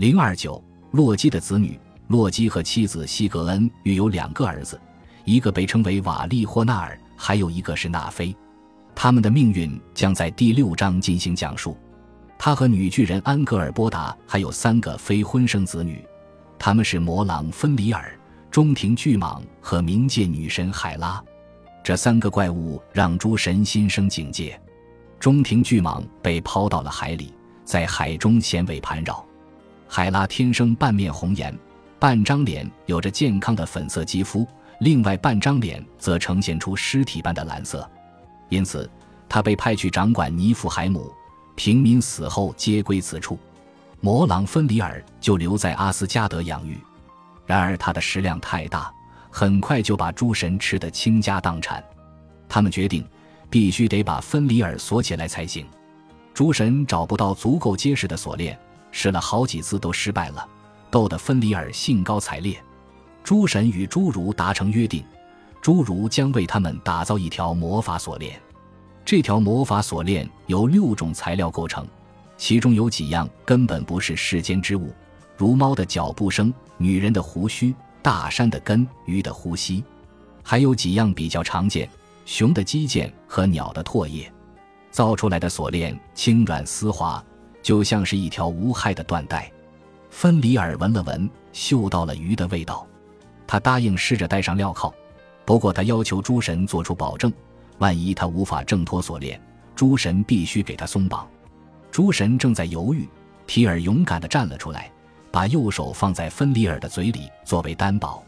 零二九，洛基的子女。洛基和妻子西格恩育有两个儿子，一个被称为瓦利霍纳尔，还有一个是纳菲。他们的命运将在第六章进行讲述。他和女巨人安格尔波达还有三个非婚生子女，他们是魔狼芬里尔、中庭巨蟒和冥界女神海拉。这三个怪物让诸神心生警戒。中庭巨蟒被抛到了海里，在海中衔尾盘绕。海拉天生半面红颜。半张脸有着健康的粉色肌肤，另外半张脸则呈现出尸体般的蓝色，因此他被派去掌管尼弗海姆，平民死后皆归此处。魔狼芬里尔就留在阿斯加德养育，然而他的食量太大，很快就把诸神吃得倾家荡产。他们决定必须得把芬里尔锁起来才行。诸神找不到足够结实的锁链，试了好几次都失败了。逗得芬里尔兴高采烈，诸神与侏儒达成约定，侏儒将为他们打造一条魔法锁链。这条魔法锁链由六种材料构成，其中有几样根本不是世间之物，如猫的脚步声、女人的胡须、大山的根、鱼的呼吸；还有几样比较常见，熊的肌腱和鸟的唾液。造出来的锁链轻软丝滑，就像是一条无害的缎带。芬里尔闻了闻，嗅到了鱼的味道，他答应试着戴上镣铐，不过他要求诸神做出保证，万一他无法挣脱锁链，诸神必须给他松绑。诸神正在犹豫，提尔勇敢地站了出来，把右手放在芬里尔的嘴里作为担保。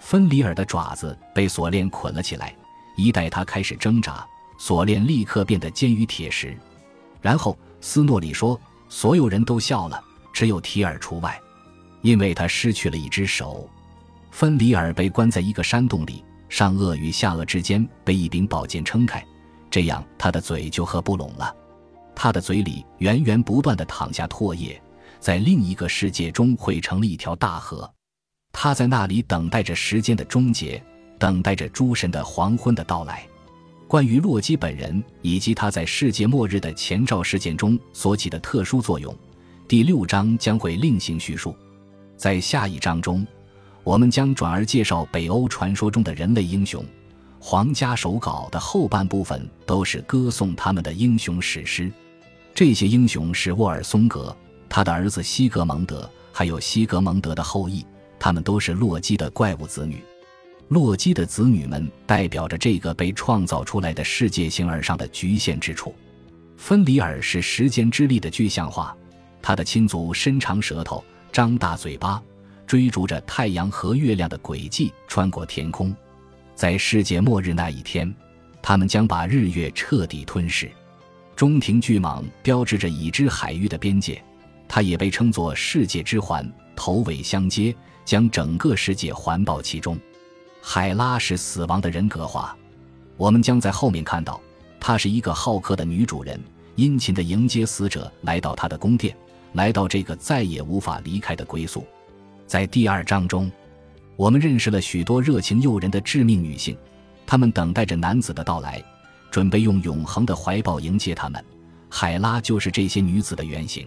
芬里尔的爪子被锁链捆了起来，一待他开始挣扎，锁链立刻变得坚如铁石。然后斯诺里说：“所有人都笑了。”只有提尔除外，因为他失去了一只手。芬里尔被关在一个山洞里，上颚与下颚之间被一柄宝剑撑开，这样他的嘴就合不拢了。他的嘴里源源不断的淌下唾液，在另一个世界中汇成了一条大河。他在那里等待着时间的终结，等待着诸神的黄昏的到来。关于洛基本人以及他在世界末日的前兆事件中所起的特殊作用。第六章将会另行叙述，在下一章中，我们将转而介绍北欧传说中的人类英雄。皇家手稿的后半部分都是歌颂他们的英雄史诗。这些英雄是沃尔松格、他的儿子西格蒙德，还有西格蒙德的后裔，他们都是洛基的怪物子女。洛基的子女们代表着这个被创造出来的世界形而上的局限之处。芬里尔是时间之力的具象化。他的亲族伸长舌头，张大嘴巴，追逐着太阳和月亮的轨迹穿过天空。在世界末日那一天，他们将把日月彻底吞噬。中庭巨蟒标志着已知海域的边界，它也被称作世界之环，头尾相接，将整个世界环抱其中。海拉是死亡的人格化，我们将在后面看到，她是一个好客的女主人，殷勤地迎接死者来到她的宫殿。来到这个再也无法离开的归宿，在第二章中，我们认识了许多热情诱人的致命女性，她们等待着男子的到来，准备用永恒的怀抱迎接他们。海拉就是这些女子的原型。